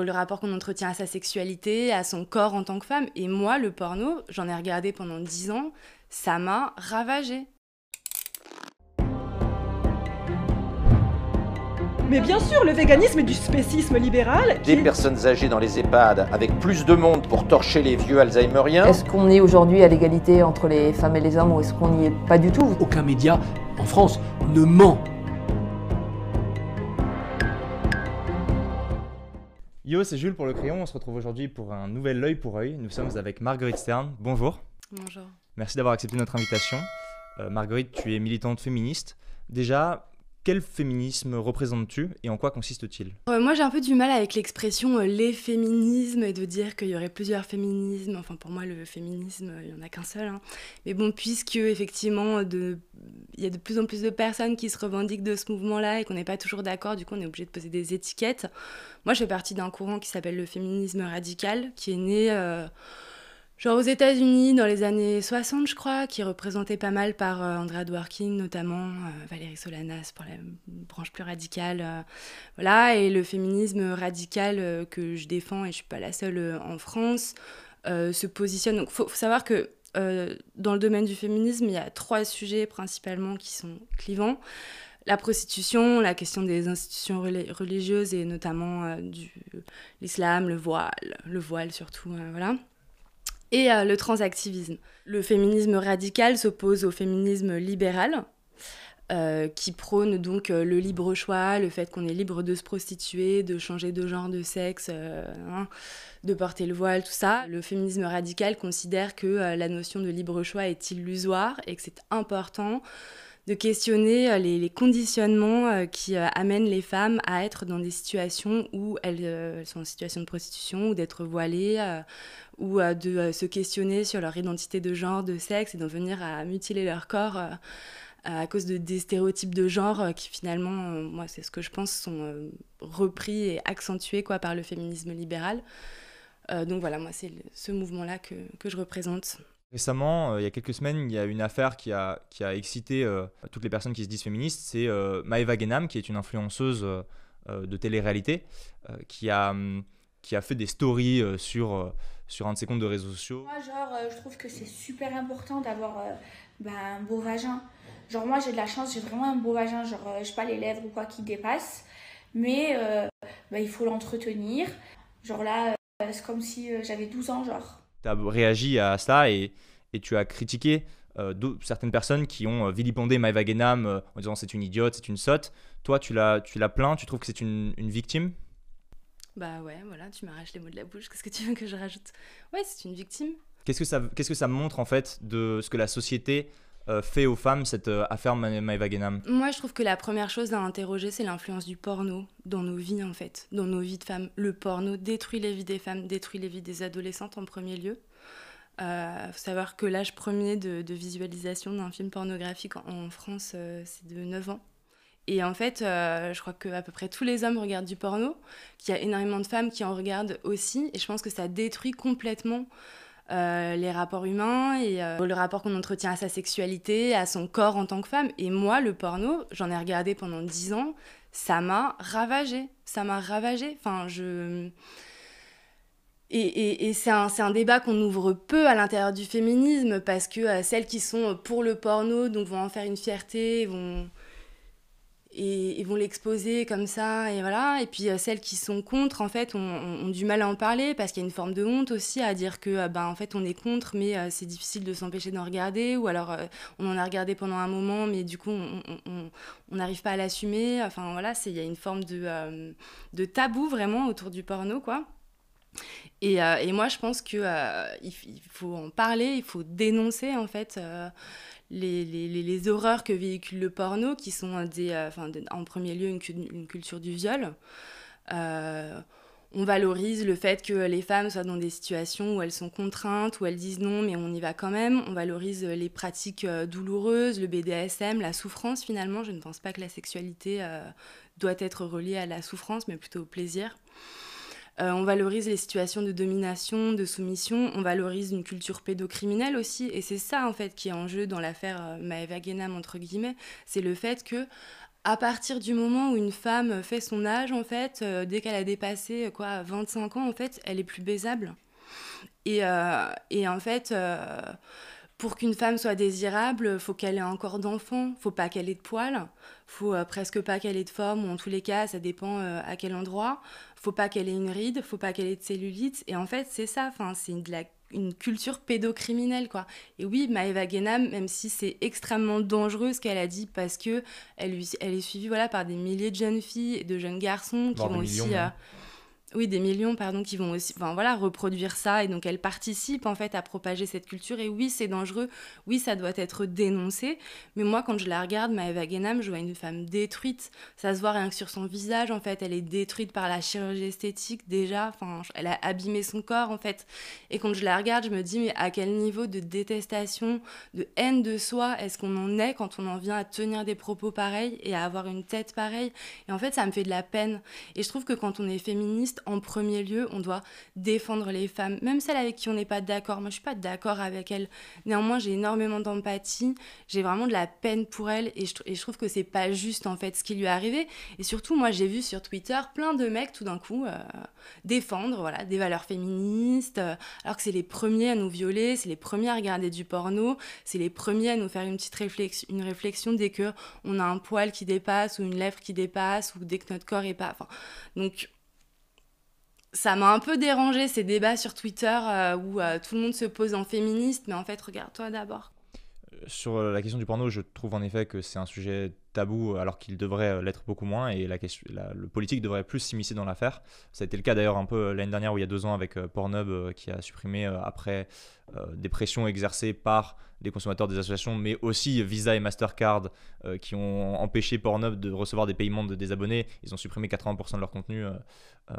le rapport qu'on entretient à sa sexualité, à son corps en tant que femme. Et moi, le porno, j'en ai regardé pendant dix ans, ça m'a ravagée. Mais bien sûr, le véganisme est du spécisme libéral. Des personnes âgées dans les EHPAD avec plus de monde pour torcher les vieux Alzheimeriens. Est-ce qu'on est aujourd'hui à l'égalité entre les femmes et les hommes ou est-ce qu'on n'y est pas du tout? Aucun média en France ne ment. Yo, c'est Jules pour le crayon. On se retrouve aujourd'hui pour un nouvel œil pour œil. Nous sommes avec Marguerite Stern. Bonjour. Bonjour. Merci d'avoir accepté notre invitation. Euh, Marguerite, tu es militante féministe. Déjà, quel féminisme représentes-tu et en quoi consiste-t-il Euh, moi, j'ai un peu du mal avec l'expression euh, les féminismes et de dire qu'il y aurait plusieurs féminismes. Enfin, pour moi, le féminisme, euh, il n'y en a qu'un seul. hein. Mais bon, puisque effectivement, il y a de plus en plus de personnes qui se revendiquent de ce mouvement-là et qu'on n'est pas toujours d'accord, du coup, on est obligé de poser des étiquettes. Moi, je fais partie d'un courant qui s'appelle le féminisme radical, qui est né. Genre aux États-Unis dans les années 60, je crois, qui est représenté pas mal par euh, Andrea Dworkin, notamment euh, Valérie Solanas pour la branche plus radicale. euh, voilà, et le féminisme radical que je défends, et je suis pas la seule en France, se positionne. Donc, faut, faut savoir que dans le domaine du féminisme, il y a trois sujets principalement qui sont clivants. La prostitution, la question des institutions reli- religieuses et notamment euh, l'islam, le voile, le voile surtout, voilà et le transactivisme. Le féminisme radical s'oppose au féminisme libéral, euh, qui prône donc euh, le libre choix, le fait qu'on est libre de se prostituer, de changer de genre, de sexe, euh, hein, de porter le voile, tout ça. Le féminisme radical considère que la notion de libre choix est illusoire et que c'est important de questionner euh, les, conditionnements euh, qui euh, amènent les femmes à être dans des situations où elles, sont en situation de prostitution ou d'être voilées ou de se questionner sur leur identité de genre, de sexe et d'en venir à mutiler leur corps à cause de des stéréotypes de genre qui finalement, moi c'est ce que je pense, sont repris et accentués quoi, par le féminisme libéral. Donc voilà, moi c'est ce mouvement-là que je représente. Récemment, euh, il y a quelques semaines, il y a une affaire qui a, qui a excité euh, toutes les personnes qui se disent féministes. C'est euh, Maëva Genam, qui est une influenceuse euh, de télé-réalité, qui, a, hum, qui a fait des stories sur, sur un de ses comptes de réseaux sociaux. Moi, genre, je trouve que c'est super important d'avoir bah, un beau vagin. Genre, moi, j'ai de la chance, j'ai vraiment un beau vagin. Genre, euh, j'ai pas les lèvres ou quoi qui dépassent. Mais bah, il faut l'entretenir. Genre là, c'est comme si j'avais 12 ans, genre. Tu as réagi à ça et, et tu as critiqué euh, certaines personnes qui ont euh, vilipendé Maëva Genam euh, en disant c'est une idiote, c'est une sotte. Toi, tu l'as tu l'as plaint, tu trouves que c'est une, une victime? Bah ouais, voilà, tu m'arraches les mots de la bouche, qu'est-ce que tu veux que je rajoute? Ouais, c'est une victime. Qu'est-ce que ça qu'est-ce que ça montre en fait de ce que la société fait aux femmes cette euh, affaire Ma- Maëva Genam Moi, je trouve que la première chose à interroger, c'est l'influence du porno dans nos vies, en fait, dans nos vies de femmes. Le porno détruit les vies des femmes, détruit les vies des adolescentes en premier lieu. Euh, faut savoir que l'âge premier de, visualisation d'un film pornographique en, France, euh, c'est de 9 ans. Et en fait, euh, je crois qu'à peu près tous les hommes regardent du porno, qu'il y a énormément de femmes qui en regardent aussi, et je pense que ça détruit complètement euh, les rapports humains et euh, le rapport qu'on entretient à sa sexualité, à son corps en tant que femme. Et moi, le porno, j'en ai regardé pendant 10 ans, ça m'a ravagé. Ça m'a ravagé. Enfin, je. Et, et- c'est un, un débat qu'on ouvre peu à l'intérieur du féminisme parce que euh, celles qui sont pour le porno donc vont en faire une fierté, vont, et, vont l'exposer comme ça, et voilà. Et puis euh, celles qui sont contre, en fait, ont, du mal à en parler parce qu'il y a une forme de honte aussi à dire que, euh, ben, en fait, on est contre, mais euh, c'est difficile de s'empêcher d'en regarder, ou alors euh, on en a regardé pendant un moment, mais du coup, on n'arrive pas à l'assumer. Enfin, voilà, c'est- il y a une forme de, euh, de tabou vraiment autour du porno, quoi. Et, euh, et moi, je pense qu'il il faut en parler, il faut dénoncer, en fait. euh, les, les, les- horreurs que véhicule le porno, qui sont des, euh, en premier lieu une, cu- une culture du viol. Euh, on valorise le fait que les femmes soient dans des situations où elles sont contraintes, où elles disent non, mais on y va quand même. On valorise les pratiques euh, douloureuses, le BDSM, la souffrance finalement. Je ne pense pas que la sexualité doit être reliée à la souffrance, mais plutôt au plaisir. Euh, on valorise les situations de domination, de soumission, on valorise une culture pédocriminelle aussi, et c'est ça en fait qui est en jeu dans l'affaire euh, Maëva Genam entre guillemets, c'est le fait que à partir du moment où une femme fait son âge, en fait, euh, dès qu'elle a dépassé quoi, 25 ans, en fait, elle est plus baisable. Et, et en fait, pour qu'une femme soit désirable, faut qu'elle ait un corps d'enfant, faut pas qu'elle ait de poils, faut presque pas qu'elle ait de forme, ou en tous les cas, ça dépend à quel endroit. Faut pas qu'elle ait une ride, faut pas qu'elle ait de cellulite. Et en fait, c'est ça, enfin, c'est de la une culture pédocriminelle quoi. Et oui, Maëva Guénam, même si c'est extrêmement dangereux ce qu'elle a dit parce que elle, elle est suivie voilà par des milliers de jeunes filles et de jeunes garçons qui vont aussi oui, des millions, pardon, qui vont aussi enfin, voilà, reproduire ça. Et donc, elles participent en fait à propager cette culture. Et oui, c'est dangereux. Oui, ça doit être dénoncé. Mais moi, quand je la regarde, Maëva Guénam, je vois une femme détruite. Ça se voit rien que sur son visage, en fait. Elle est détruite par la chirurgie esthétique déjà. Enfin, elle a abîmé son corps, en fait. Et quand je la regarde, je me dis, mais à quel niveau de détestation, de haine de soi est-ce qu'on en est quand on en vient à tenir des propos pareils et à avoir une tête pareille? Et en fait, ça me fait de la peine. Et je trouve que quand on est féministe, en premier lieu, on doit défendre les femmes, même celles avec qui on n'est pas d'accord. Moi, je suis pas d'accord avec elles. Néanmoins, j'ai énormément d'empathie, j'ai vraiment de la peine pour elles et je, trouve que c'est pas juste en fait ce qui lui est arrivé. Et surtout, moi, j'ai vu sur Twitter plein de mecs tout d'un coup euh, défendre voilà des valeurs féministes, euh, alors que c'est les premiers à nous violer, c'est les premiers à regarder du porno, c'est les premiers à nous faire une petite réflexion, une réflexion dès que on a un poil qui dépasse ou une lèvre qui dépasse ou dès que notre corps est pas. Donc ça m'a un peu dérangé ces débats sur Twitter euh, où euh, tout le monde se pose en féministe, mais en fait, regarde-toi d'abord. Euh, sur la question du porno, je trouve en effet que c'est un sujet tabou alors qu'il devrait l'être beaucoup moins et le politique devrait plus s'immiscer dans l'affaire. Ça a été le cas d'ailleurs un peu l'année dernière ou il y a deux ans avec Pornhub qui a supprimé après des pressions exercées par des consommateurs des associations, mais aussi Visa et Mastercard qui ont empêché Pornhub de recevoir des paiements de, des abonnés. Ils ont supprimé 80% de leur contenu euh,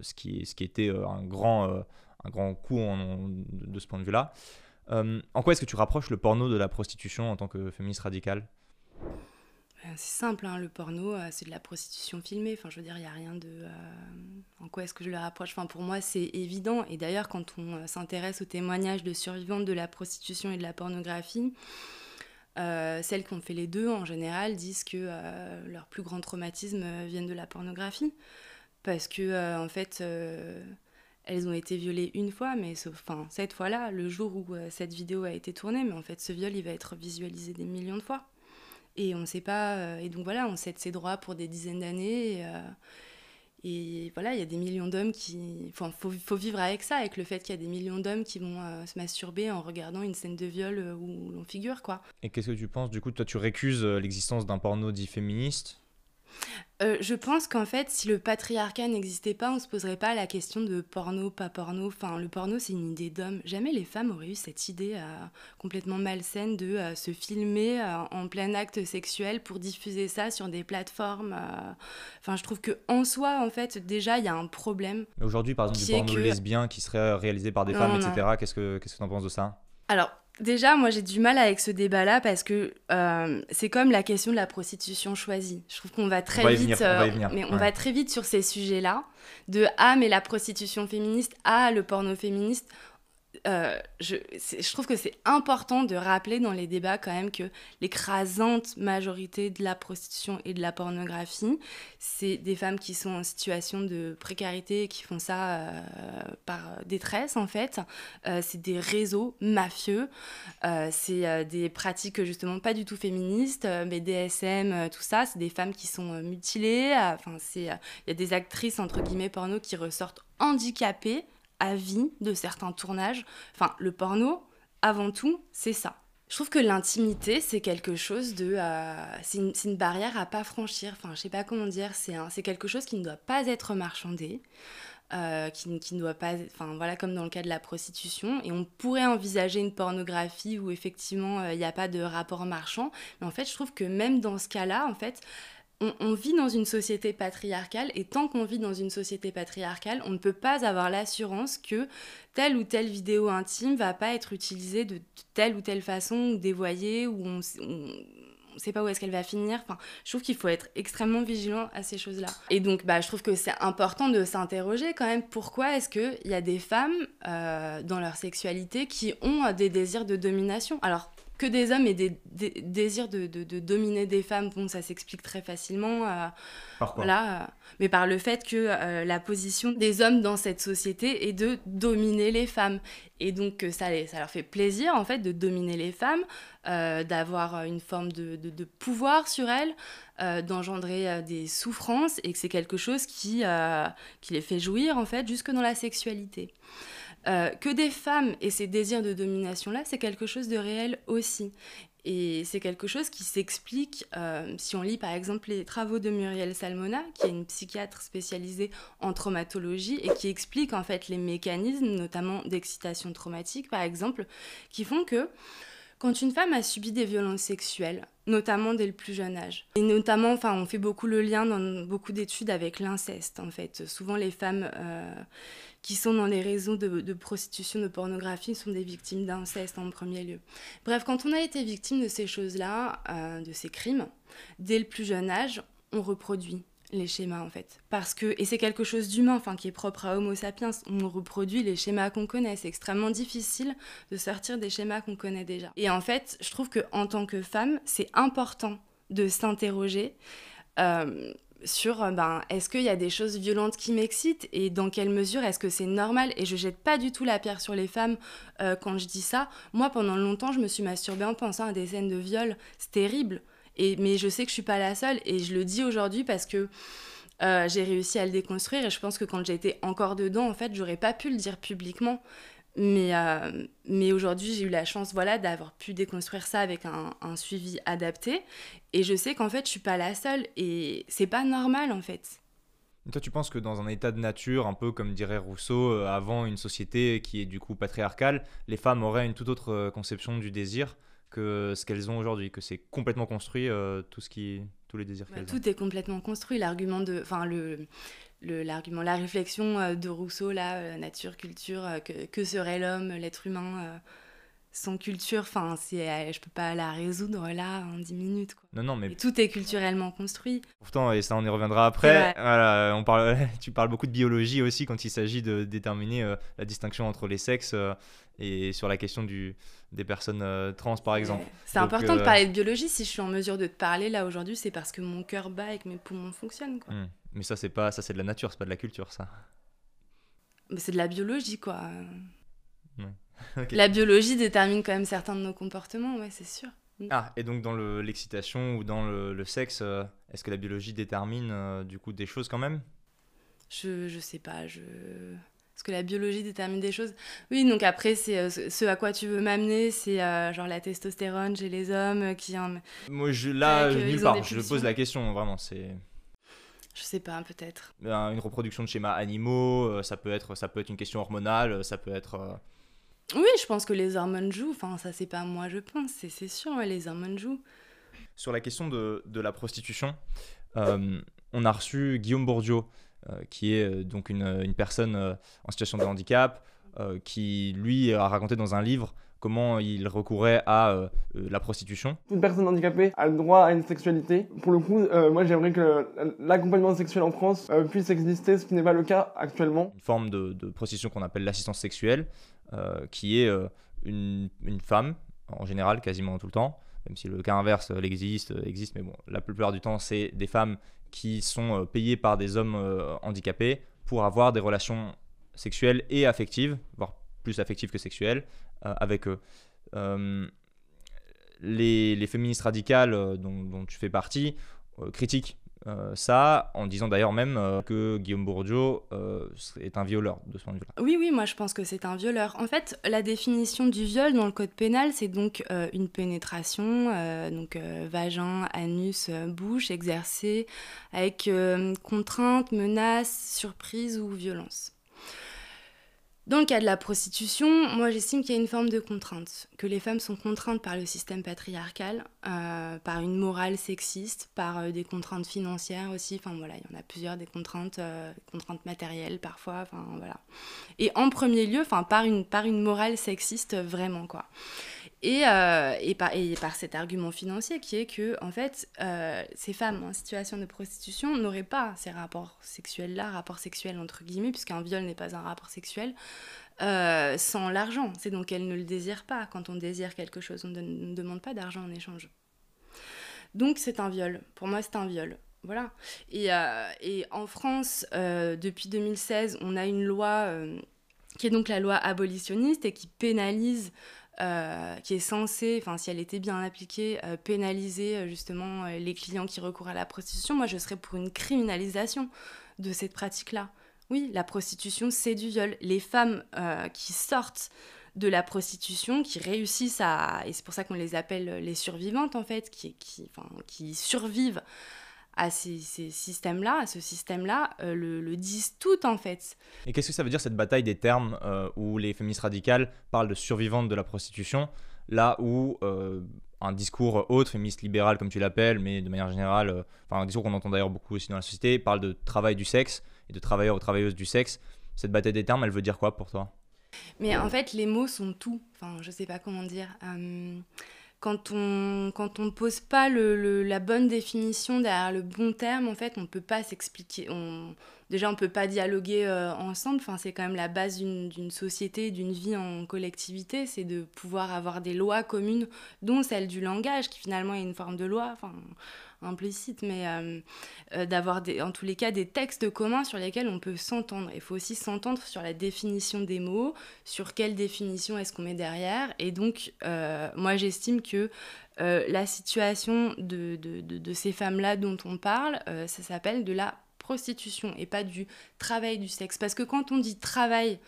ce, qui, était euh, un grand, euh, un grand coup de, ce point de vue-là. En quoi est-ce que tu rapproches le porno de la prostitution en tant que féministe radicale? C'est simple, hein, le porno, c'est de la prostitution filmée. Enfin, je veux dire, il n'y a rien de. en quoi est-ce que je le rapproche? Enfin, pour moi, c'est évident. Et d'ailleurs, quand on s'intéresse aux témoignages de survivantes de la prostitution et de la pornographie, celles qui ont fait les deux, en général, disent que leur plus grand traumatisme viennent de la pornographie parce que euh, en fait euh, elles ont été violées une fois mais enfin cette fois-là le jour où euh, cette vidéo a été tournée mais en fait ce viol il va être visualisé des millions de fois. Et on ne sait pas et donc voilà on cède ses droits pour des dizaines d'années et, voilà il y a des millions d'hommes qui enfin faut, faut vivre avec ça avec le fait qu'il y a des millions d'hommes qui vont se masturber en regardant une scène de viol où l'on figure quoi. Et qu'est-ce que tu penses du coup toi tu récuses l'existence d'un porno dit féministe? Euh, je pense qu'en fait, si le patriarcat n'existait pas, on se poserait pas la question de porno, pas porno. Enfin, le porno, c'est une idée d'homme. Jamais les femmes auraient eu cette idée euh, complètement malsaine de euh, se filmer en plein acte sexuel pour diffuser ça sur des plateformes. Enfin, je trouve que en soi, en fait, déjà, il y a un problème. Aujourd'hui, par exemple, du porno lesbien qui serait réalisé par des femmes, etc. Qu'est-ce que qu'est-ce que tu en penses de ça? Alors, Déjà, moi j'ai du mal avec ce débat-là parce que euh, c'est comme la question de la prostitution choisie. Je trouve qu'on va très vite, euh, mais on va très vite sur ces sujets-là. De ah mais la prostitution féministe, ah le porno féministe. Euh, je, trouve que c'est important de rappeler dans les débats quand même que l'écrasante majorité de la prostitution et de la pornographie, c'est des femmes qui sont en situation de précarité et qui font ça euh, par détresse en fait. Euh, c'est des réseaux mafieux, c'est des pratiques justement pas du tout féministes, mais DSM, tout ça, c'est des femmes qui sont mutilées. Enfin, il y a des actrices entre guillemets porno qui ressortent handicapées à vie de certains tournages. Enfin, le porno, avant tout, c'est ça. Je trouve que l'intimité, c'est quelque chose de... Euh, c'est une, barrière à pas franchir. Enfin, je sais pas comment dire. C'est quelque chose qui ne doit pas être marchandé. Euh, qui, ne doit pas... Enfin, voilà, comme dans le cas de la prostitution. Et on pourrait envisager une pornographie où, effectivement, euh, il n'y a pas de rapport marchand. Mais en fait, je trouve que même dans ce cas-là, en fait, on, vit dans une société patriarcale et tant qu'on vit dans une société patriarcale, on ne peut pas avoir l'assurance que telle ou telle vidéo intime va pas être utilisée de telle ou telle façon ou dévoyée ou on, ne sait pas où est-ce qu'elle va finir. Je trouve qu'il faut être extrêmement vigilant à ces choses-là. Et donc, bah, je trouve que c'est important de s'interroger quand même pourquoi est-ce qu'il y a des femmes euh, dans leur sexualité qui ont des désirs de domination? Alors, que des hommes aient des, désirs de, de, dominer des femmes, bon, ça s'explique très facilement. Euh, par quoi voilà, euh, mais par le fait que euh, la position des hommes dans cette société est de dominer les femmes. Et donc, ça, ça leur fait plaisir, en fait, de dominer les femmes, d'avoir une forme de, de, pouvoir sur elles, d'engendrer des souffrances, et que c'est quelque chose qui, qui les fait jouir, en fait, jusque dans la sexualité. Euh, que des femmes aient ces désirs de domination-là, c'est quelque chose de réel aussi. Et c'est quelque chose qui s'explique euh, si on lit par exemple les travaux de Muriel Salmona, qui est une psychiatre spécialisée en traumatologie et qui explique en fait les mécanismes, notamment d'excitation traumatique par exemple, qui font que quand une femme a subi des violences sexuelles, notamment dès le plus jeune âge, et notamment, enfin, on fait beaucoup le lien dans beaucoup d'études avec l'inceste, en fait. Souvent, les femmes euh, qui sont dans les réseaux de, prostitution, de pornographie, sont des victimes d'inceste en premier lieu. Bref, quand on a été victime de ces choses-là, euh, de ces crimes, dès le plus jeune âge, on reproduit les schémas en fait. Parce que, et c'est quelque chose d'humain, enfin qui est propre à Homo sapiens, on reproduit les schémas qu'on connaît. C'est extrêmement difficile de sortir des schémas qu'on connaît déjà. Et en fait, je trouve qu'en tant que femme, c'est important de s'interroger euh, sur euh, ben, est-ce qu'il y a des choses violentes qui m'excitent et dans quelle mesure est-ce que c'est normal et je jette pas du tout la pierre sur les femmes euh, quand je dis ça. Moi pendant longtemps je me suis masturbée en pensant à des scènes de viol, c'est terrible mais je sais que je suis pas la seule et je le dis aujourd'hui parce que euh, j'ai réussi à le déconstruire et je pense que quand j'étais encore dedans, en fait, j'aurais pas pu le dire publiquement. Mais, mais aujourd'hui, j'ai eu la chance voilà, d'avoir pu déconstruire ça avec un, suivi adapté. Et je sais qu'en fait, je suis pas la seule et c'est pas normal en fait. Toi, tu penses que dans un état de nature, un peu comme dirait Rousseau, euh, avant une société qui est du coup patriarcale, les femmes auraient une toute autre conception du désir que ce qu'elles ont aujourd'hui, que c'est complètement construit euh, tout ce qui, tous les désirs bah, qu'elles tout ont. Tout est complètement construit. L'argument de, enfin le, le l'argument, la réflexion euh, de Rousseau là, euh, nature, culture, que, que serait l'homme, l'être humain sans culture, enfin, c'est, je peux pas la résoudre là en 10 minutes. Quoi. Non, non, mais... tout est culturellement construit. Pourtant, et ça on y reviendra après, voilà, on parle, tu parles beaucoup de biologie aussi quand il s'agit de déterminer la distinction entre les sexes et sur la question du, des personnes euh, trans, par exemple. C'est important de euh, parler de biologie. Si je suis en mesure de te parler là aujourd'hui, c'est parce que mon cœur bat et que mes poumons fonctionnent. Quoi. Hmm. Mais ça, c'est pas ça, c'est de la nature, c'est pas de la culture, ça. Mais c'est de la biologie, quoi. La biologie détermine quand même certains de nos comportements, ouais, c'est sûr. Hmm. Ah, et donc dans l'excitation ou dans le, le sexe, euh, est-ce que la biologie détermine du coup des choses quand même? Je, je sais pas, je parce que la biologie détermine des choses? Oui, donc après, c'est euh, ce à quoi tu veux m'amener, c'est euh, genre la testostérone chez les hommes euh, qui. Moi, je, là, nulle part. Je pose la question, vraiment. C'est. Je sais pas, peut-être. Ben, une reproduction de schémas animaux, ça peut être, ça peut être une question hormonale, ça peut être. Oui, je pense que les hormones jouent. Enfin, ça, c'est pas moi, je pense. C'est sûr, les hormones jouent. Sur la question de, de la prostitution, on a reçu Guillaume Bourdieu euh, qui est euh, donc une, une personne euh, en situation de handicap, qui lui a raconté dans un livre comment il recourait à la prostitution. Toute personne handicapée a le droit à une sexualité. Pour le coup, moi j'aimerais que l'accompagnement sexuel en France puisse exister, ce qui n'est pas le cas actuellement. Une forme de, de prostitution qu'on appelle l'assistance sexuelle, qui est une, une, femme, en général, quasiment tout le temps, même si le cas inverse existe, existe mais bon, la plupart du temps c'est des femmes qui sont euh, payés par des hommes euh, handicapés pour avoir des relations sexuelles et affectives, voire plus affectives que sexuelles, euh, avec eux. Les, les, féministes radicales dont, tu fais partie critiquent euh, ça, en disant d'ailleurs même euh, que Guillaume Bourdieu euh, est un violeur de ce point de vue-là. Oui, oui, moi je pense que c'est un violeur. En fait, la définition du viol dans le code pénal, c'est donc une pénétration, donc vagin, anus, bouche, exercée avec contrainte, menace, surprise ou violence. Dans le cas de la prostitution, moi j'estime qu'il y a une forme de contrainte, que les femmes sont contraintes par le système patriarcal, euh, par une morale sexiste, par euh, des contraintes financières aussi, enfin voilà, il y en a plusieurs, des contraintes, euh, contraintes matérielles parfois, enfin voilà. Et en premier lieu, enfin par une, par une morale sexiste vraiment quoi. Et, euh, et, par, et, par, cet argument financier qui est que, en fait, euh, ces femmes en situation de prostitution n'auraient pas ces rapports sexuels-là, rapports sexuels entre guillemets, puisqu'un viol n'est pas un rapport sexuel, euh, sans l'argent. C'est donc qu'elles ne le désirent pas. Quand on désire quelque chose, on ne demande pas d'argent en échange. Donc c'est un viol. Pour moi, c'est un viol. Voilà. Et, et en France, depuis 2016, on a une loi qui est donc la loi abolitionniste et qui pénalise euh, qui est censée, enfin si elle était bien appliquée, euh, pénaliser euh, justement les clients qui recourent à la prostitution. Moi, je serais pour une criminalisation de cette pratique-là. Oui, la prostitution, c'est du viol. Les femmes qui sortent de la prostitution, qui réussissent à... Et c'est pour ça qu'on les appelle les survivantes, en fait, qui, qui, enfin, qui survivent à ces, ces systèmes-là, à ce système-là, euh, le, le, disent tout en fait. Et qu'est-ce que ça veut dire cette bataille des termes euh, où les féministes radicales parlent de survivantes de la prostitution, là où euh, un discours autre, féministe libéral comme tu l'appelles, mais de manière générale, enfin un discours qu'on entend d'ailleurs beaucoup aussi dans la société, parle de travail du sexe et de travailleurs ou travailleuses du sexe. Cette bataille des termes, elle veut dire quoi pour toi? Mais en fait, les mots sont tout. Enfin, je sais pas comment dire quand on quand on pose pas le, le, la bonne définition derrière le bon terme, en fait, on peut pas s'expliquer. On, déjà, on peut pas dialoguer euh, ensemble. Enfin, c'est quand même la base d'une société, d'une vie en collectivité, c'est de pouvoir avoir des lois communes, dont celle du langage, qui finalement est une forme de loi. Enfin, implicite, mais euh, euh, d'avoir en tous les cas des textes communs sur lesquels on peut s'entendre. Il faut aussi s'entendre sur la définition des mots, sur quelle définition est-ce qu'on met derrière. Et donc, euh, moi, j'estime que la situation de, ces femmes-là dont on parle, ça s'appelle de la prostitution et pas du travail du sexe. Parce que quand on dit travail,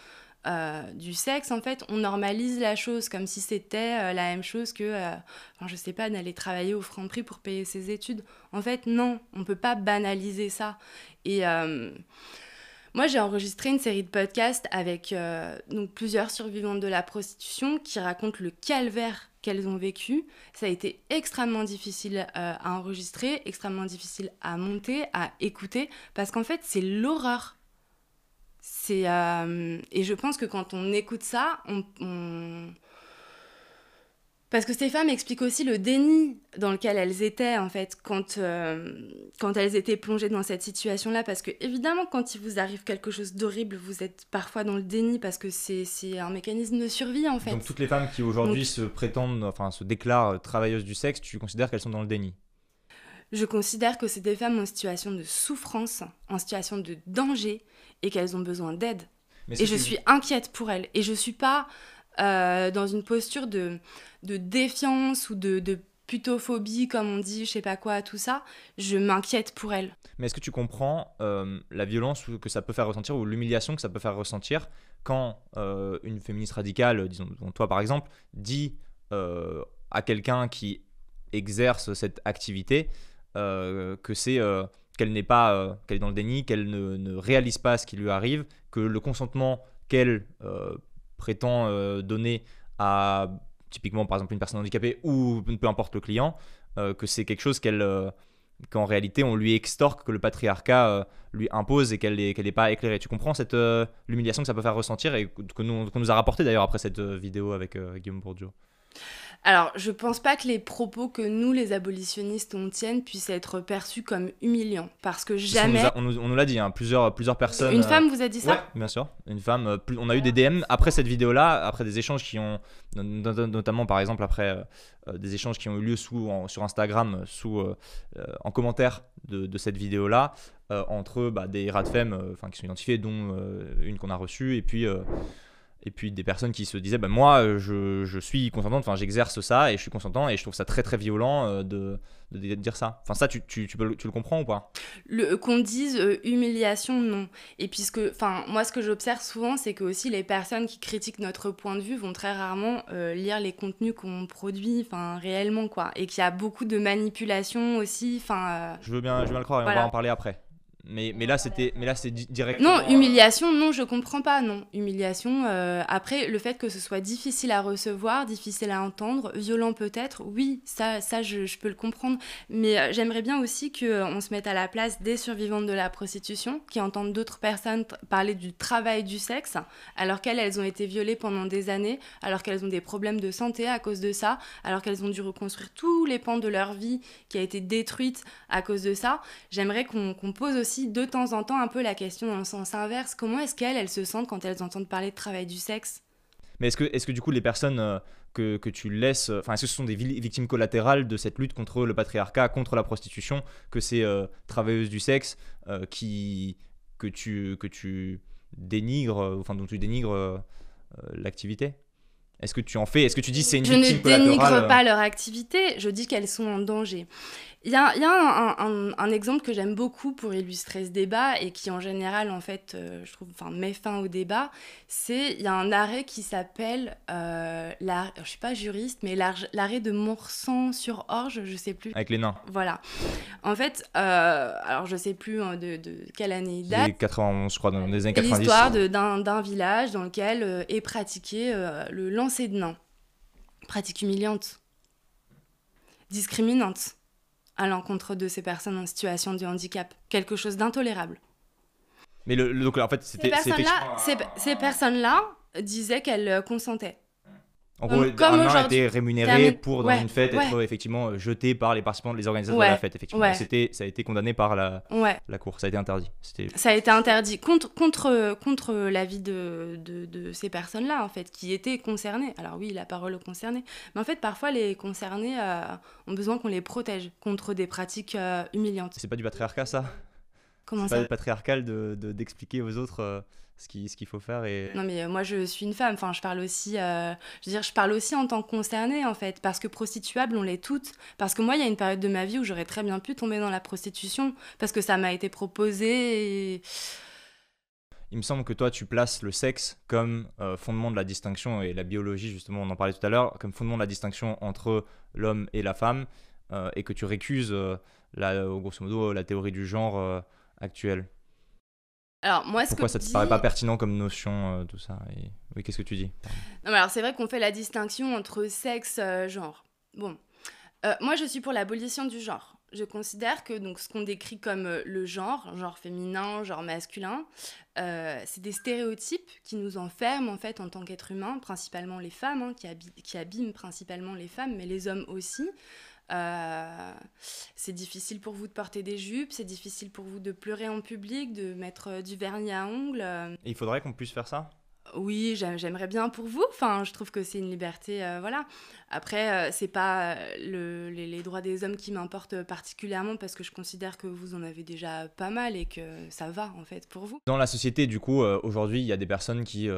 euh, du sexe, en fait, on normalise la chose comme si c'était euh, la même chose que, euh, je sais pas, d'aller travailler au franc prix pour payer ses études. En fait, non, on peut pas banaliser ça. Et moi, j'ai enregistré une série de podcasts avec donc plusieurs survivantes de la prostitution qui racontent le calvaire qu'elles ont vécu. Ça a été extrêmement difficile à enregistrer, extrêmement difficile à monter, à écouter, parce qu'en fait, c'est l'horreur c'est euh, et je pense que quand on écoute ça, on, on... parce que ces femmes expliquent aussi le déni dans lequel elles étaient en fait quand euh, quand elles étaient plongées dans cette situation-là, parce que évidemment quand il vous arrive quelque chose d'horrible, vous êtes parfois dans le déni parce que c'est c'est un mécanisme de survie en fait. Donc toutes les femmes qui aujourd'hui se prétendent, enfin se déclarent travailleuses du sexe, tu considères qu'elles sont dans le déni? Je considère que c'est des femmes en situation de souffrance, en situation de danger, et qu'elles ont besoin d'aide. Et je suis inquiète pour elles. Et je suis pas euh, dans une posture de, de défiance ou de, de putophobie, comme on dit, je sais pas quoi, tout ça. Je m'inquiète pour elles. Mais est-ce que tu comprends euh, la violence que ça peut faire ressentir ou l'humiliation que ça peut faire ressentir quand euh, une féministe radicale, disons toi par exemple, dit euh, à quelqu'un qui exerce cette activité euh, que c'est euh, qu'elle n'est pas euh, qu'elle est dans le déni, qu'elle ne, ne, réalise pas ce qui lui arrive, que le consentement qu'elle prétend donner à typiquement par exemple une personne handicapée ou peu importe le client, que c'est quelque chose qu'elle qu'en réalité on lui extorque, que le patriarcat lui impose et qu'elle n'est pas éclairée. Tu comprends cette l'humiliation que ça peut faire ressentir et que nous, qu'on nous a rapporté d'ailleurs après cette vidéo avec Guillaume Bourdieu? Alors, je pense pas que les propos que nous, les abolitionnistes, on tienne puissent être perçus comme humiliants. Parce que jamais. On nous, l'a dit, hein, plusieurs, plusieurs personnes. Une femme vous a dit ça Ouais, bien sûr. Une femme. Euh, plus, on a eu des DM après cette vidéo-là, après des échanges qui ont. Notamment, par exemple, après euh, des échanges qui ont eu lieu sous, en, sur Instagram, sous, euh, en commentaire de, de cette vidéo-là, entre bah, des rats de femmes qui sont identifiés, dont une qu'on a reçue, et puis et puis des personnes qui se disaient bah, moi euh, je, je suis consentante enfin j'exerce ça et je suis consentant et je trouve ça très très violent euh, de, de, de, dire ça. Enfin ça tu, tu, tu, peux, tu le comprends ou pas? Qu'on dise euh, humiliation non. Et puisque enfin moi ce que j'observe souvent c'est que aussi les personnes qui critiquent notre point de vue vont très rarement euh, lire les contenus qu'on produit enfin réellement quoi. Et qu'il y a beaucoup de manipulation aussi enfin je veux bien je veux bien le croire et voilà. on va en parler après Mais, mais là, c'était mais là, c'est di- directement. Non, humiliation, non, je comprends pas, non. Humiliation, euh, après, le fait que ce soit difficile à recevoir, difficile à entendre, violent peut-être, oui, ça, ça je, je peux le comprendre. Mais euh, j'aimerais bien aussi qu'on se mette à la place des survivantes de la prostitution, qui entendent d'autres personnes parler du travail du sexe, alors qu'elles, elles ont été violées pendant des années, alors qu'elles ont des problèmes de santé à cause de ça, alors qu'elles ont dû reconstruire tous les pans de leur vie qui a été détruite à cause de ça. J'aimerais qu'on qu'on pose aussi de temps en temps un peu la question dans le sens inverse. Comment est-ce qu'elles, elles se sentent quand elles entendent parler de travail du sexe? Mais est-ce que, est que du coup, les personnes euh, que, que tu laisses. Enfin, est-ce que ce sont des vi- victimes collatérales de cette lutte contre le patriarcat, contre la prostitution, que ces euh, travailleuses du sexe euh, qui, que, tu, que tu dénigres, euh, enfin, dont tu dénigres euh, euh, l'activité? Est-ce que tu en fais Est-ce que tu dis c'est une Je ne victime collatérale dénigre euh, pas leur activité, je dis qu'elles sont en danger. Il y a, il y a un, un- un exemple que j'aime beaucoup pour illustrer ce débat et qui en général, en fait, euh, je trouve, enfin, met fin au débat. C'est, il y a un arrêt qui s'appelle, euh, la- je suis pas juriste, mais l'arrêt de Morsan sur Orge, je sais plus. Avec les nains. Voilà. En fait, euh, alors je sais plus hein, de, de quelle année il date. Les 91, je crois, dans les années C'est 90. l'histoire d'un village dans lequel est pratiqué le lancer de nains. Pratique humiliante, discriminante à l'encontre de ces personnes en situation de handicap. Quelque chose d'intolérable. Mais le, le- donc, en fait, Ces c'était. c'est personnes-là ces, ces personnes-là disaient qu'elles euh, consentaient. En gros, Comme- comme un nain était rémunéré pour, dans Ouais, une fête, ouais. être effectivement euh, jeté par les participants, les organisateurs Ouais, de la fête. Effectivement. C'était, ça a été condamné par la, la cour. Ça a été interdit. Ça a été interdit contre, contre, contre l'avis de, de, de ces personnes-là, en fait, qui étaient concernées. Alors oui, la parole aux concernés. Mais en fait, parfois, les concernés euh, ont besoin qu'on les protège contre des pratiques euh, humiliantes. C'est pas du patriarcat, ça? Comment C'est ça pas patriarcal de, de- d'expliquer aux autres euh, ce, qui, ce qu'il faut faire et... Non mais euh, moi je suis une femme, enfin je parle aussi, euh, je veux dire je parle aussi en tant que concernée en fait, parce que prostituables on l'est toutes, parce que moi il y a une période de ma vie où j'aurais très bien pu tomber dans la prostitution, parce que ça m'a été proposé et... Il me semble que toi, tu places le sexe comme euh, fondement de la distinction et la biologie, justement, on en parlait tout à l'heure, comme fondement de la distinction entre l'homme et la femme, euh, et que tu récuses, euh, la, euh, grosso modo, la théorie du genre euh, actuelle. Alors moi ce Pourquoi que ça te dis- paraît pas pertinent comme notion, euh, tout ça et... Oui, qu'est-ce que tu dis Non, mais alors c'est vrai qu'on fait la distinction entre sexe, euh, genre. Bon, Euh, moi je suis pour l'abolition du genre. Je considère que donc ce qu'on décrit comme le genre, genre féminin, genre masculin, c'est des stéréotypes qui nous enferment en fait en tant qu'être humain, principalement les femmes, hein, qui abîment principalement les femmes, mais les hommes aussi. Euh, c'est difficile pour vous de porter des jupes, c'est difficile pour vous de pleurer en public, de mettre euh, du vernis à ongles. euh, Et il faudrait qu'on puisse faire ça? Oui, j'aime- j'aimerais bien pour vous. Enfin, je trouve que c'est une liberté, euh, voilà. Après, euh, c'est pas le- les, les droits des hommes qui m'importent particulièrement parce que je considère que vous en avez déjà pas mal et que ça va en fait pour vous. Dans la société, du coup, euh, aujourd'hui, il y a des personnes qui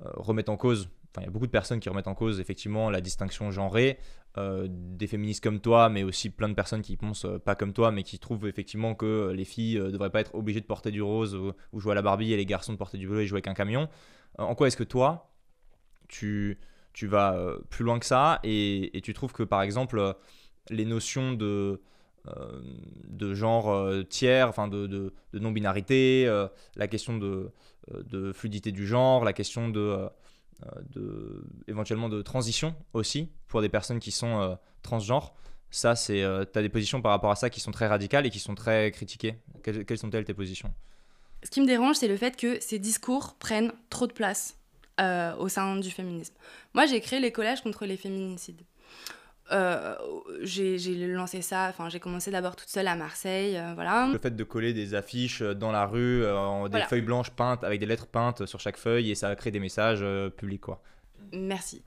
remettent en cause, il y a beaucoup de personnes qui remettent en cause, effectivement, la distinction genrée, euh, des féministes comme toi, mais aussi plein de personnes qui pensent euh, pas comme toi, mais qui trouvent effectivement que les filles ne devraient pas être obligées de porter du rose ou, ou jouer à la Barbie et les garçons de porter du bleu et jouer avec un camion. Euh, en quoi est-ce que toi, tu, tu vas euh, plus loin que ça et, tu trouves que, par exemple, euh, les notions de euh, de genre euh, tiers, enfin de, de, non-binarité, euh, la question de, euh, de fluidité du genre, la question de, euh, euh, de éventuellement de transition aussi pour des personnes qui sont euh, transgenres. Ça, c'est, tu as des positions par rapport à ça qui sont très radicales et qui sont très critiquées. Quelles, sont-elles tes positions? Ce qui me dérange, c'est le fait que ces discours prennent trop de place euh, au sein du féminisme. Moi, j'ai créé les collages contre les féminicides. Euh, j'ai lancé ça, enfin j'ai commencé d'abord toute seule à Marseille, euh, voilà. Le fait de coller des affiches euh, dans la rue, euh, des Voilà. feuilles blanches peintes avec des lettres peintes sur chaque feuille et ça crée des messages publics quoi. Merci.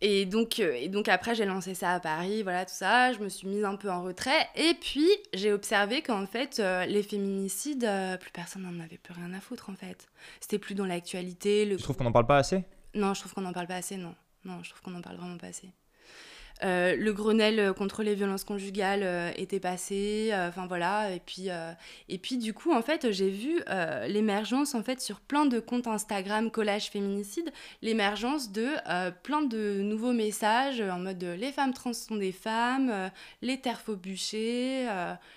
Et donc, et donc après, j'ai lancé ça à Paris, voilà, tout ça. Je me suis mise un peu en retrait. Et puis, j'ai observé qu'en fait, les féminicides, plus personne n'en avait plus rien à foutre, en fait. C'était plus dans l'actualité. Le... Tu trouves qu'on n'en parle pas assez? Non, je trouve qu'on n'en parle pas assez, non. Non, je trouve qu'on n'en parle vraiment pas assez. Euh, le Grenelle contre les violences conjugales euh, était passé, euh, enfin voilà, et puis, et puis du coup en fait j'ai vu l'émergence en fait sur plein de comptes Instagram collage féminicide, l'émergence de plein de nouveaux messages en mode les femmes trans sont des femmes, les terfs au bûcher,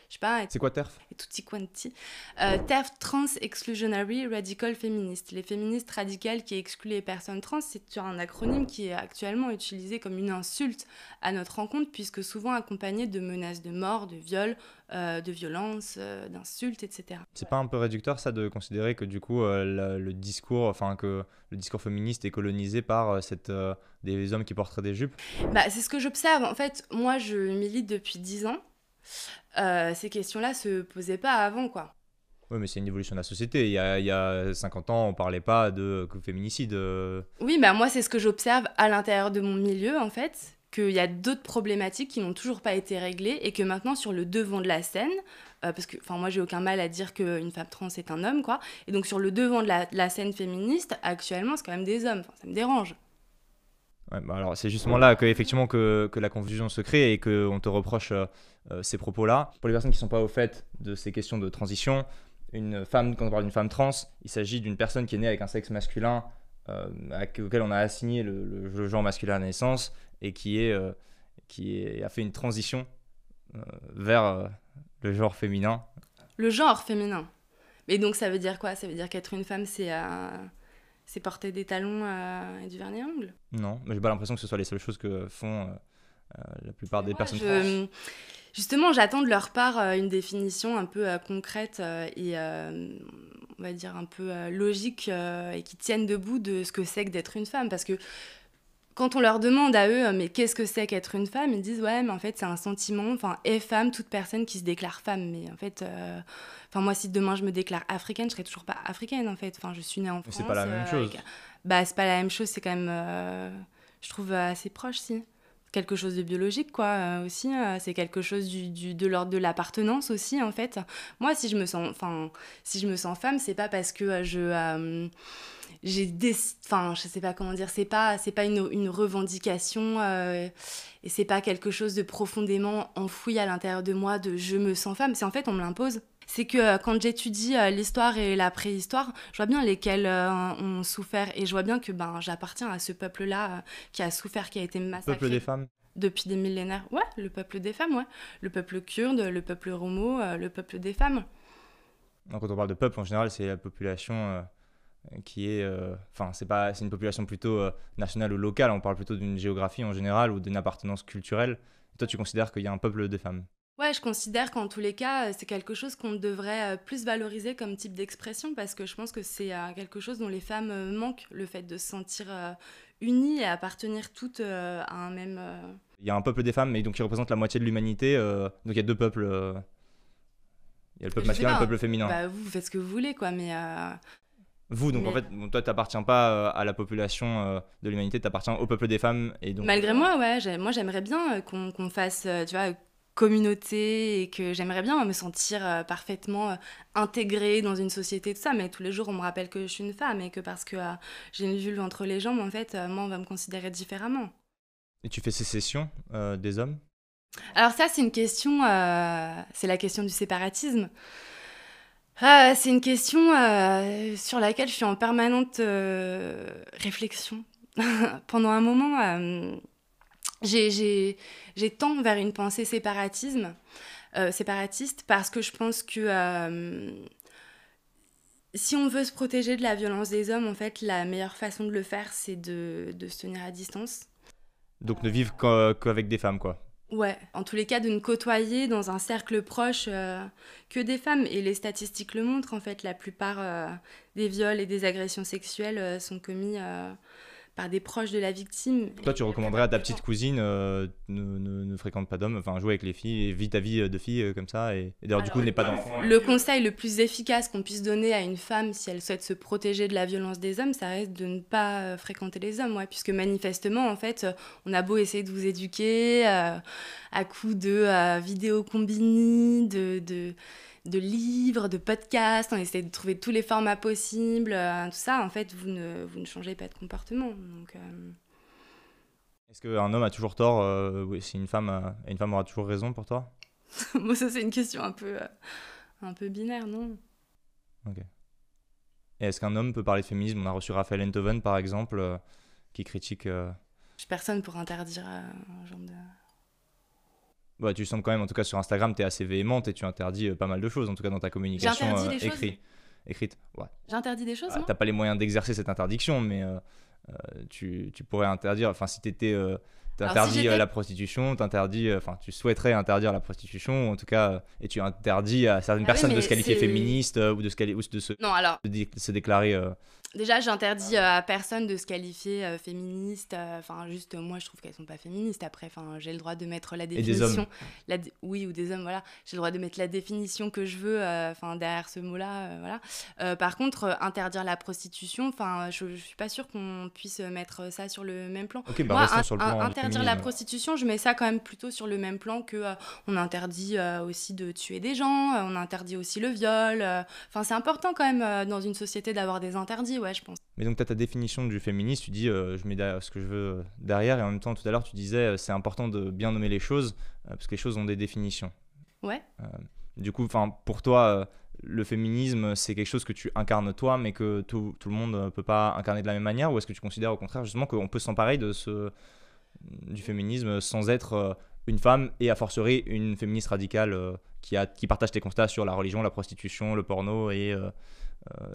je sais pas. C'est quoi TERF? Et tutti quanti. TERF Trans Exclusionary Radical Feminist. Les féministes radicales qui excluent les personnes trans, c'est un acronyme qui est actuellement utilisé comme une insulte à notre rencontre, puisque souvent accompagné de menaces de mort, de viol, euh, de violence, euh, d'insultes, etc. C'est pas un peu réducteur ça de considérer que du coup euh, le discours, enfin que le discours féministe est colonisé par cette, des hommes qui porteraient des jupes? Bah, C'est ce que j'observe. En fait, moi je milite depuis 10 ans. ces questions-là se posaient pas avant, quoi. Oui, mais c'est une évolution de la société. Il y a, il y a 50 ans, on parlait pas de féminicide. Oui, bah moi, c'est ce que j'observe à l'intérieur de mon milieu, en fait qu'il y a d'autres problématiques qui n'ont toujours pas été réglées et que maintenant sur le devant de la scène, euh, parce que enfin moi j'ai aucun mal à dire qu'une femme trans est un homme quoi, et donc sur le devant de la, scène féministe actuellement c'est quand même des hommes, ça me dérange. Bah alors c'est justement là que effectivement que, que, la confusion se crée et qu'on te reproche euh, euh, ces propos-là. Pour les personnes qui ne sont pas au fait de ces questions de transition, une femme, quand on parle d'une femme trans, il s'agit d'une personne qui est née avec un sexe masculin auquel on a assigné le, le, genre masculin à la naissance et qui, est, euh, qui a fait une transition euh, vers euh, le genre féminin. Le genre féminin. Mais donc ça veut dire quoi? Ça veut dire qu'être une femme, c'est c'est porter des talons et du vernis à ongles? Non, mais j'ai pas l'impression que ce soit les seules choses que font la plupart des personnes trans. Justement, j'attends de leur part une définition un peu concrète et on va dire un peu logique et qui tienne debout de ce que c'est que d'être une femme. Parce que quand on leur demande à eux, mais qu'est-ce que c'est qu'être une femme, ils disent ouais, mais en fait c'est un sentiment. Enfin, est femme toute personne qui se déclare femme. Mais en fait, euh, enfin moi si demain je me déclare africaine, je serai toujours pas africaine en fait. Enfin, je suis née en France. C'est pas la même euh, chose. Bah c'est pas la même chose. C'est quand même, euh, je trouve assez proche si. Quelque chose de biologique quoi aussi. c'est quelque chose du, de l'ordre de l'appartenance aussi en fait. Moi si je me sens, enfin si je me sens femme, c'est pas parce que je j'ai des enfin je sais pas comment dire c'est pas c'est pas une, une revendication euh, et c'est pas quelque chose de profondément enfoui à l'intérieur de moi de je me sens femme c'est en fait on me l'impose c'est que euh, quand j'étudie euh, l'histoire et la préhistoire je vois bien lesquels ont souffert. Et je vois bien que ben j'appartiens à ce peuple là qui a souffert qui a été massacré. Peuple des femmes. Depuis des millénaires. Ouais le peuple des femmes ouais. Le peuple kurde le peuple romo le peuple des femmes. Quand on parle de peuple en général c'est la population qui est, euh, enfin, c'est pas, c'est une population plutôt euh, nationale ou locale. On parle plutôt d'une géographie en général ou d'une appartenance culturelle. toi, tu considères qu'il y a un peuple de femmes? Ouais, je considère qu'en tous les cas, c'est quelque chose qu'on devrait euh, plus valoriser comme type d'expression parce que je pense que c'est quelque chose dont les femmes manquent, le fait de se sentir unies et appartenir toutes à un même. Il y a un peuple des femmes, mais donc qui représente la moitié de l'humanité. donc il y a deux peuples. Il y a le peuple masculin et le peuple féminin. Bah, vous, vous faites ce que vous voulez, quoi, mais vous, donc en fait, toi, tu n'appartiens pas euh, à la population euh, de l'humanité, tu appartiens au peuple des femmes. Et donc, Malgré moi, ouais, moi j'aimerais bien euh, qu'on fasse, tu vois, communauté et que j'aimerais bien me sentir parfaitement intégrée dans une société, de ça. Mais tous les jours, on me rappelle que je suis une femme et que parce que j'ai une vulve entre les jambes, en fait, moi, on va me considérer différemment. Et tu fais sécession des hommes? Alors ça, c'est une question, c'est la question du séparatisme. Ah, c'est une question euh, sur laquelle je suis en permanente euh, réflexion. Pendant un moment, euh, j'ai tant vers une pensée séparatisme, séparatiste parce que je pense que si on veut se protéger de la violence des hommes, en fait, la meilleure façon de le faire, c'est de, de se tenir à distance. Donc ne vivre qu'avec des femmes, quoi. Ouais, en tous les cas, de ne côtoyer dans un cercle proche euh, que des femmes. Et les statistiques le montrent, en fait, la plupart euh, des viols et des agressions sexuelles euh, sont commis par des proches de la victime. Toi, tu recommanderais à ta petite cousine euh, ne, ne, fréquente pas d'hommes, enfin jouer avec les filles et vis ta vie de fille euh, comme ça et, d'ailleurs du coup n'est pas d'enfant. Le conseil le plus efficace qu'on puisse donner à une femme si elle souhaite se protéger de la violence des hommes, ça reste de ne pas euh, fréquenter les hommes, ouais, puisque manifestement en fait, on a beau essayer de vous éduquer à coups de vidéos combinées, de, de de livres, de podcasts, on essaie de trouver tous les formats possibles, euh, tout ça, en fait, vous ne, vous ne changez pas de comportement. Donc, euh. Est-ce qu'un homme a toujours tort euh, si une femme, une femme aura toujours raison pour toi? Moi, ça, c'est une question un peu, euh, un peu binaire, non? Et est-ce qu'un homme peut parler de féminisme? On a reçu Raphaël Enthoven, par exemple, qui critique. Je suis personne pour interdire un genre de. Bah, tu sembles quand même, en tout cas sur Instagram, tu es assez véhémente et tu interdis euh, pas mal de choses, en tout cas dans ta communication euh, des choses écrit- écrite. Ouais. J'interdis des choses, Ah, T'as pas les moyens d'exercer cette interdiction, mais euh, tu, tu pourrais interdire. Enfin, si t'étais. Euh, si T'interdis la prostitution, t'interdis, enfin, tu souhaiterais interdire la prostitution, en tout cas, et tu interdis à certaines Ah oui, personnes de se qualifier euh, ou de se, quali- ou de se, Non, alors, de se déclarer. Déjà, j'interdis euh, à personne de se qualifier euh, féministe. euh, Enfin, juste, moi, je trouve qu'elles sont pas féministes. Après, enfin, j'ai le droit de mettre la des définition. hommes. La dé- Oui, ou des hommes, voilà. J'ai le droit de mettre la définition que je veux, enfin, derrière ce mot-là, voilà. Par contre, interdire la prostitution, enfin, je, je suis pas sûre qu'on puisse mettre ça sur le même plan. Ok, bah Moi, un- sur le plan interdire la prostitution, je mets ça quand même plutôt sur le même plan que on interdit aussi de tuer des gens, on interdit aussi le viol. Enfin, c'est important quand même dans une société d'avoir des interdits, ouais, je pense. Mais donc, tu as ta définition du féminisme, tu dis euh, je mets ce que je veux euh, derrière, et en même temps, tout à l'heure, tu disais euh, c'est important de bien nommer les choses, euh, parce que les choses ont des définitions. Ouais. Du coup, pour toi, le féminisme, c'est quelque chose que tu incarnes toi, mais que tout, tout le monde ne peut pas incarner de la même manière, ou est-ce que tu considères au contraire justement qu'on peut s'emparer de ce, du féminisme sans être une femme, et a fortiori une féministe radicale euh, qui, a, qui partage tes constats sur la religion, la prostitution, le porno et euh,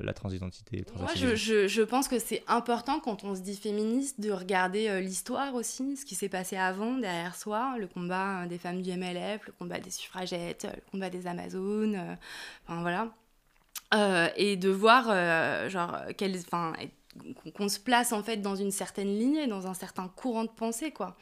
la transidentité. le Moi, je, pense que c'est important quand on se dit féministe de regarder euh, l'histoire aussi, ce qui s'est passé avant, derrière soi, le combat euh, des femmes du MLF, le combat des suffragettes, euh, le combat des Amazones, euh, enfin voilà. Euh, et de voir, euh, genre, qu'on se place en fait dans une certaine lignée, dans un certain courant de pensée, quoi.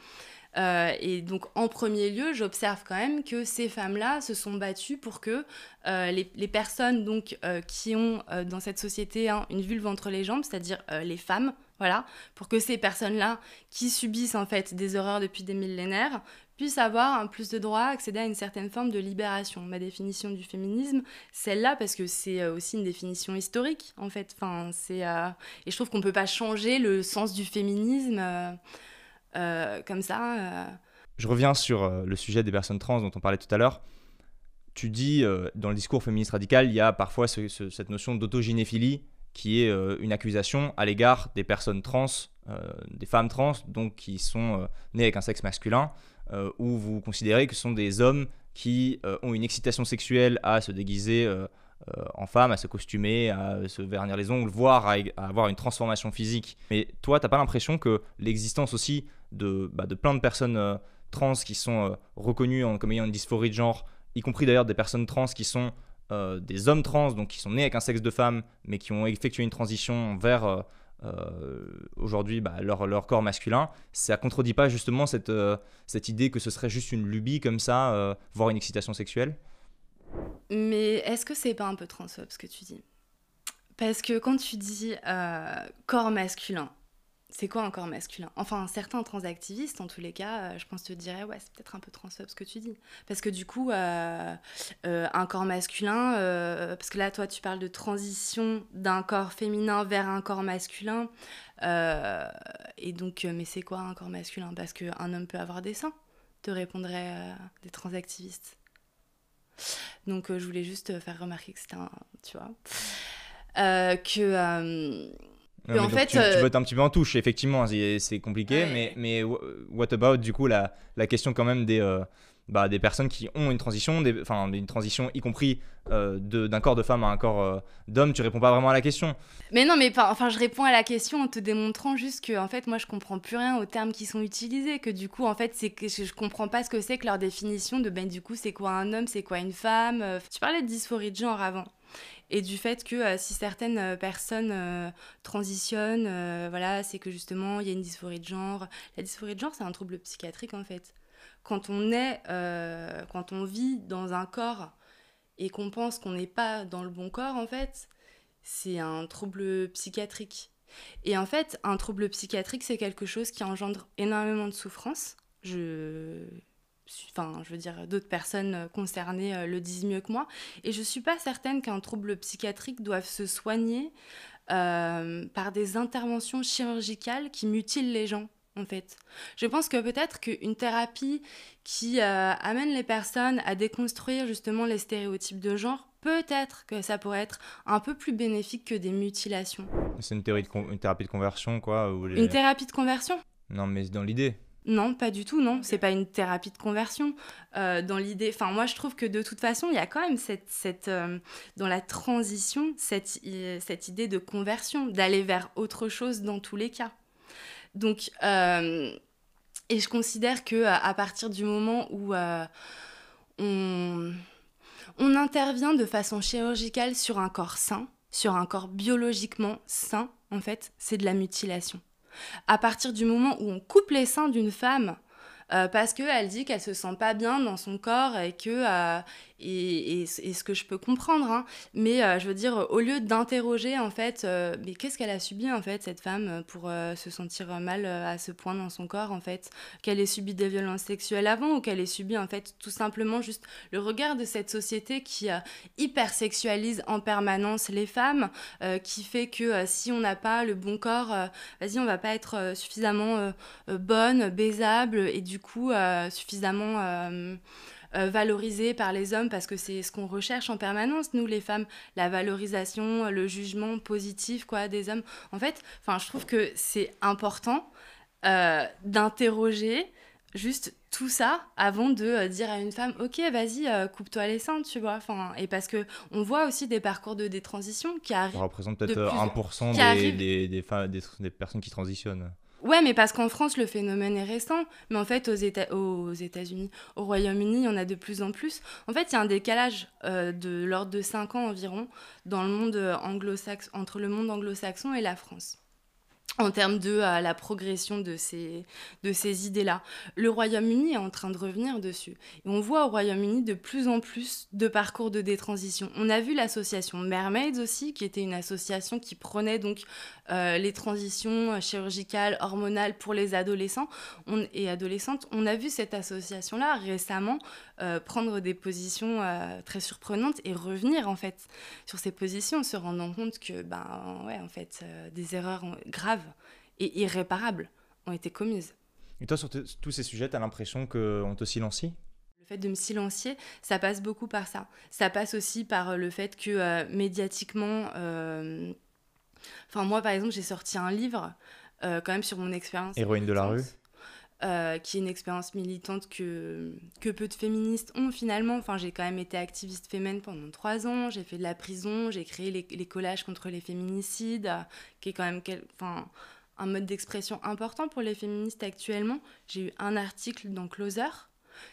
Euh, et donc, en premier lieu, j'observe quand même que ces femmes-là se sont battues pour que euh, les, personnes donc, euh, qui ont dans cette société hein, une vulve entre les jambes, c'est-à-dire les femmes, voilà, pour que ces personnes-là qui subissent en fait des horreurs depuis des millénaires puissent avoir un plus de droits, accéder à une certaine forme de libération. Ma définition du féminisme, celle-là, parce que c'est aussi une définition historique, en fait. Enfin, c'est, Et je trouve qu'on ne peut pas changer le sens du féminisme comme ça. euh. Je reviens sur euh, le sujet des personnes trans dont on parlait tout à l'heure. Tu dis, euh, dans le discours féministe radical, il y a parfois ce- ce- cette notion d'autogynéphilie qui est euh, une accusation à l'égard des personnes trans, euh, des femmes trans, donc qui sont euh, nées avec un sexe masculin, euh, où vous considérez que ce sont des hommes qui euh, ont une excitation sexuelle à se déguiser euh, euh, en femme, à se costumer, à se vernir les ongles, voire à, avoir une transformation physique. Mais toi, t'as pas l'impression que l'existence aussi de, bah, de plein de personnes euh, trans qui sont euh, reconnues comme ayant une dysphorie de genre, y compris d'ailleurs des personnes trans qui sont euh, des hommes trans, donc qui sont nés avec un sexe de femme, mais qui ont effectué une transition vers euh, euh, aujourd'hui bah, leur, leur corps masculin, ça contredit pas justement cette, euh, cette idée que ce serait juste une lubie comme ça, euh, voire une excitation sexuelle? Mais est-ce que c'est pas un peu transphobe ce que tu dis? Parce que quand tu dis euh, corps masculin, c'est quoi un corps masculin? Enfin, certains transactivistes, en tous les cas, euh, je pense te diraient, ouais, c'est peut-être un peu transphobe ce que tu dis. Parce que du coup, euh, un corps masculin, parce que là, toi, tu parles de transition d'un corps féminin vers un corps masculin. et donc, mais c'est quoi un corps masculin? Parce qu'un homme peut avoir des seins, te répondraient des transactivistes. Donc, euh, je voulais juste faire remarquer que c'était un. Tu vois Euh, Que. euh, Ouais, en fait, tu, tu bottes un petit peu en touche, effectivement, c'est compliqué, Ouais. mais, mais wh- what about du coup la, la question quand même des, euh, bah, des personnes qui ont une transition, des, enfin une transition y compris euh, d'un corps de femme à un corps euh, d'homme, tu réponds pas vraiment à la question. Mais non, mais enfin, je réponds à la question en te démontrant juste que, en fait, moi, je comprends plus rien aux termes qui sont utilisés. Que du coup, en fait, c'est que je je comprends pas ce que c'est que leur définition de, ben, du coup, c'est quoi un homme, c'est quoi une femme. euh. Tu parlais de dysphorie de genre avant. Et du fait que euh, si certaines personnes transitionnent, voilà, c'est que justement, il y a une dysphorie de genre. La dysphorie de genre, c'est un trouble psychiatrique, en fait. Quand on est, euh, quand on vit dans un corps et qu'on pense qu'on n'est pas dans le bon corps, en fait, c'est un trouble psychiatrique. Et en fait, un trouble psychiatrique, c'est quelque chose qui engendre énormément de souffrance. Je Enfin, je veux dire, d'autres personnes concernées euh, le disent mieux que moi. Et je suis pas certaine qu'un trouble psychiatrique doive se soigner euh, par des interventions chirurgicales qui mutilent les gens. En fait. Je pense que peut-être qu'une thérapie qui euh, amène les personnes à déconstruire justement les stéréotypes de genre, peut-être que ça pourrait être un peu plus bénéfique que des mutilations. C'est une, théorie de con- une thérapie de conversion, quoi les- Une thérapie de conversion? Non, mais dans l'idée. Non, pas du tout, non. C'est pas une thérapie de conversion. Euh, dans l'idée, enfin, moi, je trouve que de toute façon, il y a quand même cette, cette euh, dans la transition, cette, cette idée de conversion, d'aller vers autre chose dans tous les cas. Donc, euh, et je considère que à à partir du moment où euh, on, on intervient de façon chirurgicale sur un corps sain, sur un corps biologiquement sain, en fait, c'est de la mutilation. À partir du moment où on coupe les seins d'une femme euh, parce qu'elle dit qu'elle se sent pas bien dans son corps et que euh, et, ce que je peux comprendre hein. mais euh, je veux dire au lieu d'interroger en fait euh, mais qu'est-ce qu'elle a subi en fait cette femme pour euh, se sentir mal à ce point dans son corps en fait? Qu'elle ait subi des violences sexuelles avant ou qu'elle ait subi en fait tout simplement juste le regard de cette société qui hyper sexualise en permanence les femmes qui fait que si on n'a pas le bon corps vas-y on va pas être suffisamment bonne baisable et du coup suffisamment euh, valorisée par les hommes parce que c'est ce qu'on recherche en permanence nous les femmes. La valorisation le jugement positif quoi des hommes. En fait enfin je trouve que c'est important euh, d'interroger juste tout ça avant de euh, dire à une femme ok vas-y euh, coupe-toi les seins tu vois. Enfin et parce que on voit aussi des parcours de détransition qui Ça arrivent représente de peut-être plus en- 1% qui des, des, des, des- des personnes qui transitionnent. Ouais, mais parce qu'en France, le phénomène est récent. Mais en fait, aux, Éta- aux États-Unis, au Royaume-Uni, en a de plus en plus. En fait, il y a un décalage euh, de l'ordre de 5 ans environ dans le monde euh, anglo-saxon, entre le monde anglo-saxon et la France en termes de euh, la progression de ces, idées-là. Le Royaume-Uni est en train de revenir dessus. Et on voit au Royaume-Uni de plus en plus de parcours de détransition. On a vu l'association Mermaids aussi, qui était une association qui prenait donc euh, les transitions chirurgicales, hormonales pour les adolescents et adolescentes. On a vu cette association-là récemment euh, prendre des positions euh, très surprenantes et revenir en fait sur ces positions, se rendant compte que ben ouais en fait euh, des erreurs graves et irréparables ont été commises. Et toi, sur tous ces sujets, tu as l'impression qu'on te silencie? Le fait de me silencier, ça passe beaucoup par ça. Ça passe aussi par le fait que médiatiquement, enfin moi par exemple, j'ai sorti un livre quand même sur mon expérience. Héroïne de la rue? Euh, qui est une expérience militante que, que peu de féministes ont finalement. Enfin, j'ai quand même été activiste féminine pendant trois ans, j'ai fait de la prison, j'ai créé les, les collages contre les féminicides, euh, qui est quand même quel- enfin, un mode d'expression important pour les féministes actuellement. J'ai eu un article dans Closer.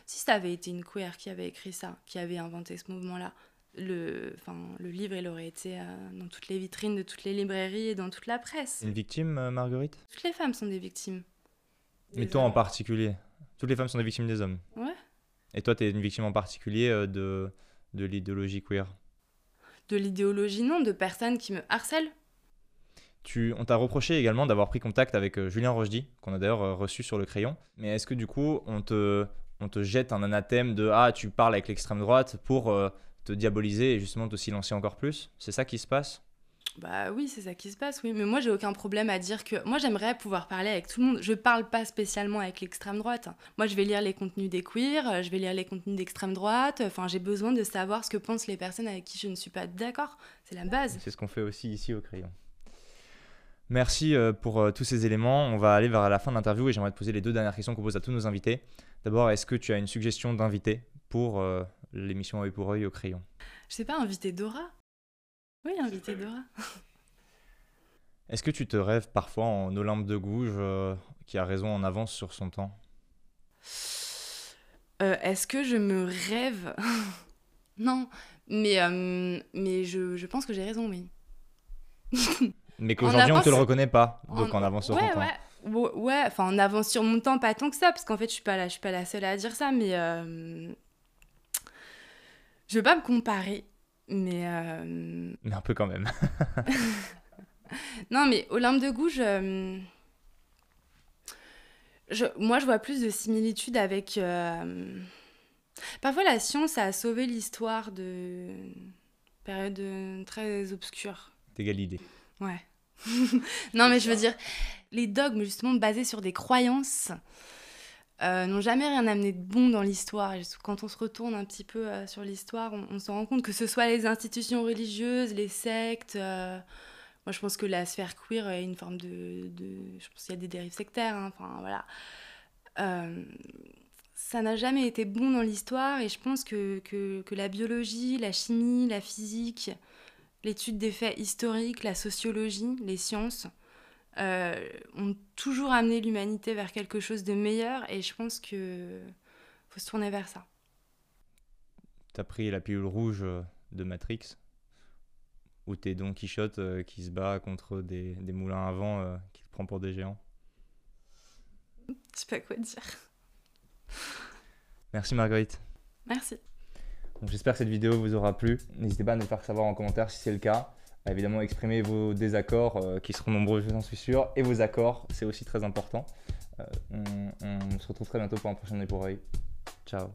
Si ça avait été une queer qui avait écrit ça, qui avait inventé ce mouvement-là, le, enfin, le livre, il aurait été euh, dans toutes les vitrines de toutes les librairies et dans toute la presse. Une victime, Marguerite? Toutes les femmes sont des victimes. Mais toi en particulier Toutes les femmes sont des victimes des hommes Ouais. Et toi, tu es une victime en particulier euh, de, de l'idéologie queer de l'idéologie, non, de personnes qui me harcèlent. Tu, on t'a reproché également d'avoir pris contact avec euh, Julien Rochdy, qu'on a d'ailleurs euh, reçu sur le crayon. Mais est-ce que du coup, on te, on te jette un anathème de Ah, tu parles avec l'extrême droite pour euh, te diaboliser et justement te silencier encore plus? C'est ça qui se passe? Bah oui, c'est ça qui se passe, oui. Mais moi, j'ai aucun problème à dire que. Moi, j'aimerais pouvoir parler avec tout le monde. Je parle pas spécialement avec l'extrême droite. Moi, je vais lire les contenus des queers, euh, je vais lire les contenus d'extrême droite. Enfin, j'ai besoin de savoir ce que pensent les personnes avec qui je ne suis pas d'accord. C'est la base. C'est ce qu'on fait aussi ici au crayon. Merci euh, pour euh, tous ces éléments. On va aller vers la fin de l'interview et j'aimerais te poser les deux dernières questions qu'on pose à tous nos invités. D'abord, est-ce que tu as une suggestion d'invité pour l'émission œil pour œil au crayon? Je sais pas, inviter Dora? Oui, inviter Dora. Est-ce que tu te rêves parfois en Olympe de Gouges euh, qui a raison en avance sur son temps? Euh, Est-ce que je me rêve? Non, mais, euh, mais je, je pense que j'ai raison, oui. Mais qu'aujourd'hui on avance- te le reconnaît pas, donc en, En- avance sur ouais, son temps. ouais. Enfin en avance sur mon temps, pas tant que ça, parce qu'en fait je suis pas la, je suis pas la seule à dire ça, mais je veux pas me comparer, mais euh, Mais un peu quand même. non, mais Olympe de Gouges, euh, je, moi je vois plus de similitudes avec. euh, Parfois la science a sauvé l'histoire de période euh, très obscure. T'es Galilée. Ouais. non, mais je veux dire, les dogmes, justement, basés sur des croyances, euh, n'ont jamais rien amené de bon dans l'histoire. Quand on se retourne un petit peu euh, sur l'histoire, on, se rend compte que ce soit les institutions religieuses, les sectes. Euh, moi, je pense que la sphère queer est une forme de. je pense qu'il y a des dérives sectaires. Hein, enfin, voilà. ça n'a jamais été bon dans l'histoire et je pense que, que, que, la biologie, la chimie, la physique, l'étude des faits historiques, la sociologie, les sciences ont toujours amené l'humanité vers quelque chose de meilleur et je pense que faut se tourner vers ça. T'as pris la pilule rouge euh, de Matrix ou t'es Don Quichotte euh, qui se bat contre des, des moulins à vent qui te prend pour des géants? Je sais pas quoi dire. Merci Marguerite. Merci. J'espère que cette vidéo vous aura plu. N'hésitez pas à nous faire savoir en commentaire si c'est le cas évidemment exprimer vos désaccords, euh, qui seront nombreux, j'en suis sûr, et vos accords, c'est aussi très important. Euh, on, se retrouve très bientôt pour un prochain pour Ciao